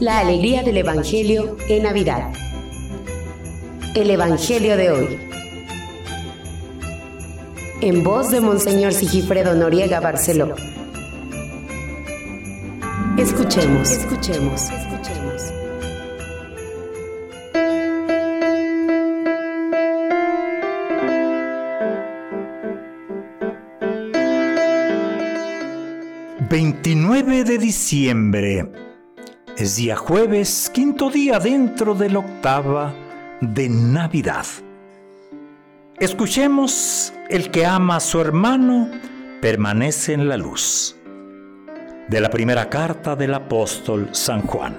La alegría del Evangelio en Navidad. El Evangelio de hoy. En voz de Monseñor Sigifredo Noriega Barceló. Escuchemos, escuchemos, escuchemos. ...29 de diciembre... ...es día jueves... ...quinto día dentro de la octava... ...de Navidad... Escuchemos... ...el que ama a su hermano... ...permanece en la luz de la primera carta del apóstol San Juan.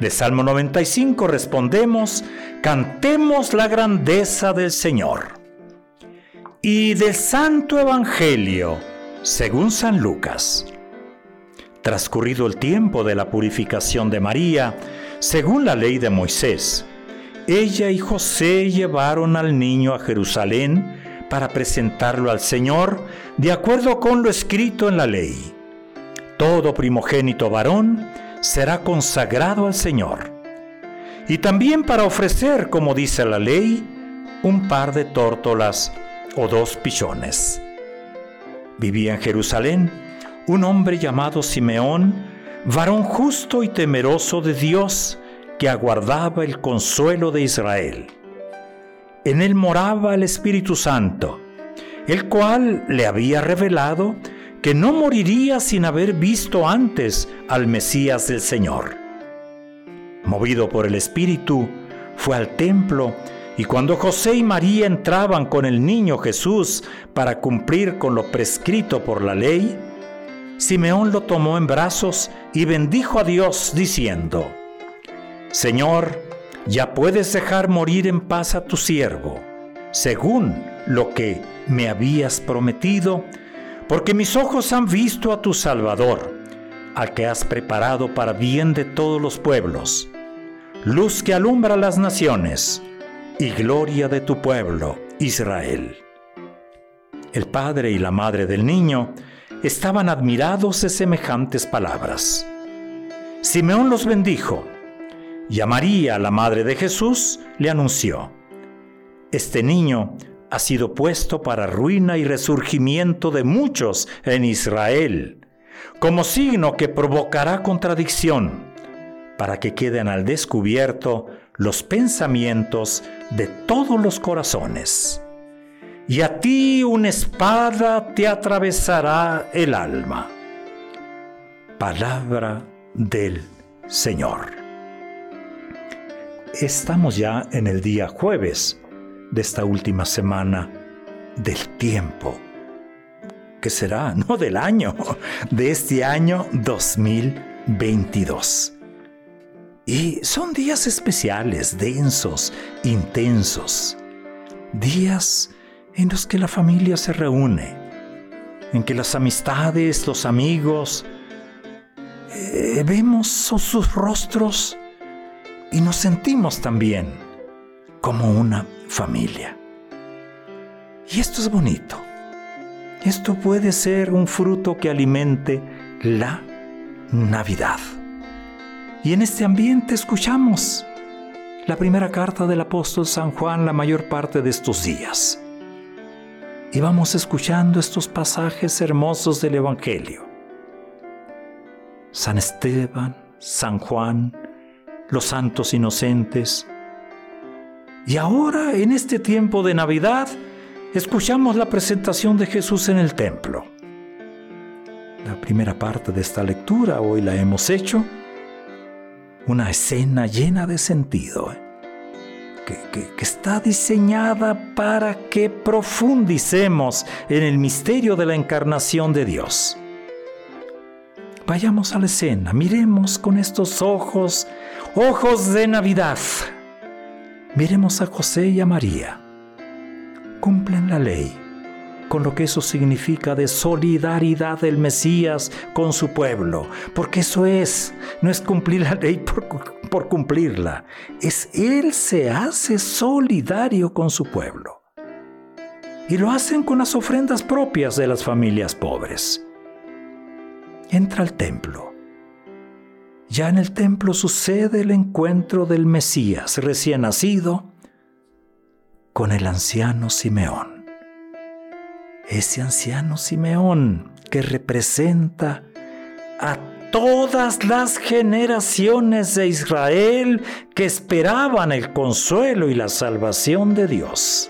De Salmo 95 respondemos, cantemos la grandeza del Señor. Y del Santo Evangelio, según San Lucas. Transcurrido el tiempo de la purificación de María, según la ley de Moisés, ella y José llevaron al niño a Jerusalén para presentarlo al Señor de acuerdo con lo escrito en la ley todo primogénito varón será consagrado al Señor. Y también para ofrecer, como dice la ley, un par de tórtolas o dos pichones. Vivía en Jerusalén un hombre llamado Simeón, varón justo y temeroso de Dios, que aguardaba el consuelo de Israel. En él moraba el Espíritu Santo, el cual le había revelado que no moriría sin haber visto antes al Mesías del Señor. Movido por el Espíritu, fue al templo y cuando José y María entraban con el niño Jesús para cumplir con lo prescrito por la ley, Simeón lo tomó en brazos y bendijo a Dios diciendo, Señor, ya puedes dejar morir en paz a tu siervo, según lo que me habías prometido, porque mis ojos han visto a tu Salvador, al que has preparado para bien de todos los pueblos, luz que alumbra las naciones y gloria de tu pueblo, Israel. El padre y la madre del niño estaban admirados de semejantes palabras. Simeón los bendijo y a María, la madre de Jesús, le anunció, Este niño ha sido puesto para ruina y resurgimiento de muchos en Israel, como signo que provocará contradicción, para que queden al descubierto los pensamientos de todos los corazones. Y a ti una espada te atravesará el alma. Palabra del Señor. Estamos ya en el día jueves de esta última semana del tiempo, que será, no del año, de este año 2022. Y son días especiales, densos, intensos, días en los que la familia se reúne, en que las amistades, los amigos, eh, vemos sus rostros y nos sentimos también como una familia. Y esto es bonito. Esto puede ser un fruto que alimente la Navidad. Y en este ambiente escuchamos la primera carta del apóstol San Juan la mayor parte de estos días. Y vamos escuchando estos pasajes hermosos del Evangelio. San Esteban, San Juan, los santos inocentes, y ahora, en este tiempo de Navidad, escuchamos la presentación de Jesús en el templo. La primera parte de esta lectura hoy la hemos hecho. Una escena llena de sentido, que, que está diseñada para que profundicemos en el misterio de la encarnación de Dios. Vayamos a la escena, miremos con estos ojos, ojos de Navidad Miremos a José y a María. Cumplen la ley, con lo que eso significa de solidaridad del Mesías con su pueblo, porque eso es, no es cumplir la ley por, por cumplirla, es Él se hace solidario con su pueblo. Y lo hacen con las ofrendas propias de las familias pobres. Entra al templo ya en el templo sucede el encuentro del Mesías recién nacido con el anciano Simeón. Ese anciano Simeón que representa a todas las generaciones de Israel que esperaban el consuelo y la salvación de Dios.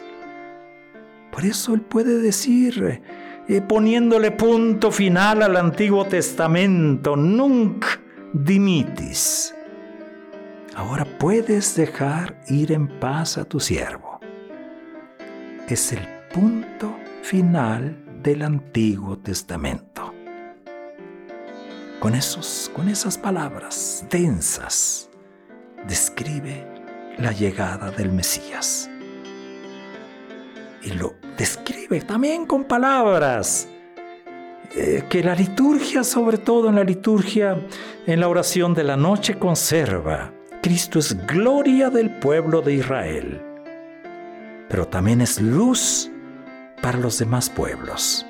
Por eso él puede decir, eh, poniéndole punto final al Antiguo Testamento, nunc dimitis. Ahora puedes dejar ir en paz a tu siervo. Es el punto final del Antiguo Testamento con, esos, con esas palabras densas, describe la llegada del Mesías. Y lo describe también con palabras eh, que la liturgia, sobre todo en la liturgia, en la oración de la noche, conserva. Cristo es gloria del pueblo de Israel, pero también es luz para los demás pueblos.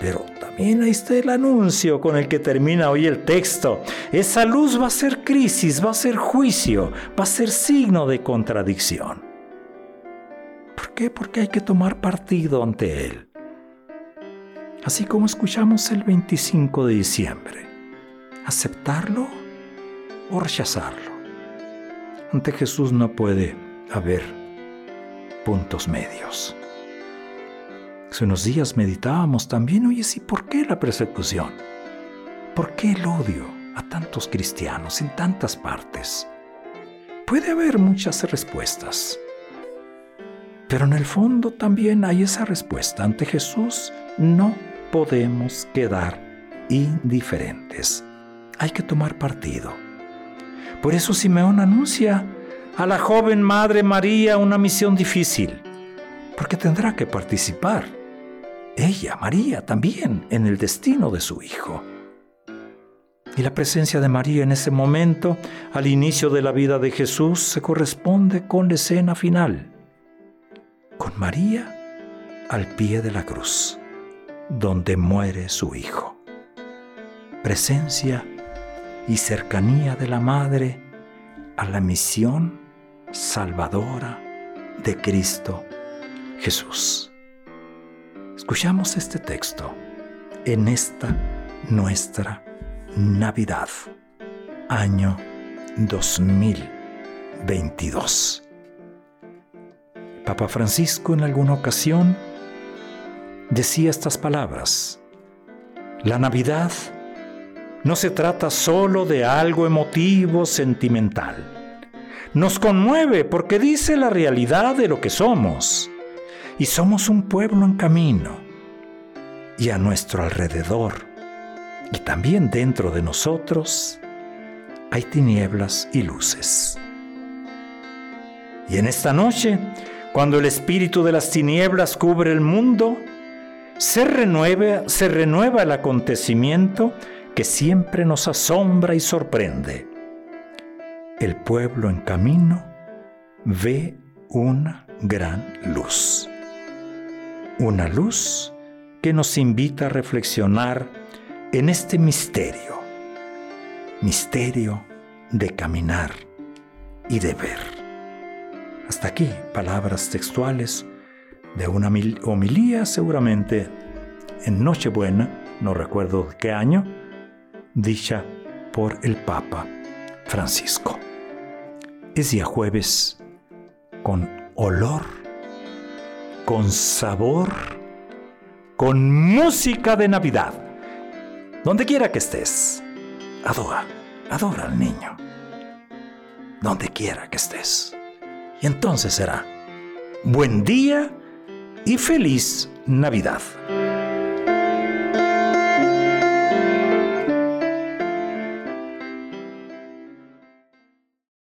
Pero también ahí está el anuncio con el que termina hoy el texto. Esa luz va a ser crisis, va a ser juicio, va a ser signo de contradicción. ¿Por qué? Porque hay que tomar partido ante él. Así como escuchamos el 25 de diciembre. ¿Aceptarlo o rechazarlo? Ante Jesús no puede haber puntos medios. Hace unos días meditábamos también, oye, sí, ¿por qué la persecución? ¿Por qué el odio a tantos cristianos en tantas partes? Puede haber muchas respuestas, pero en el fondo también hay esa respuesta. Ante Jesús no podemos quedar indiferentes. Hay que tomar partido. Por eso Simeón anuncia a la joven Madre María una misión difícil, porque tendrá que participar ella, María, también en el destino de su Hijo. Y la presencia de María en ese momento, al inicio de la vida de Jesús, se corresponde con la escena final, con María al pie de la cruz, donde muere su Hijo. Presencia y cercanía de la Madre a la misión salvadora de Cristo Jesús. Escuchamos este texto en esta nuestra Navidad, año 2022. Papa Francisco en alguna ocasión decía estas palabras. La Navidad no se trata solo de algo emotivo, sentimental. Nos conmueve porque dice la realidad de lo que somos y somos un pueblo en camino. Y a nuestro alrededor, y también dentro de nosotros, hay tinieblas y luces. Y en esta noche, cuando el espíritu de las tinieblas cubre el mundo, se renueva, se renueva el acontecimiento que siempre nos asombra y sorprende. El pueblo en camino ve una gran luz una luz que nos invita a reflexionar en este misterio, misterio de caminar y de ver. Hasta aquí palabras textuales de una homilía seguramente en Nochebuena, no recuerdo qué año, dicha por el Papa Francisco. Es día jueves con olor con sabor, con música de Navidad. Donde quiera que estés, adora, adora al niño. Donde quiera que estés. Y entonces será buen día y feliz Navidad.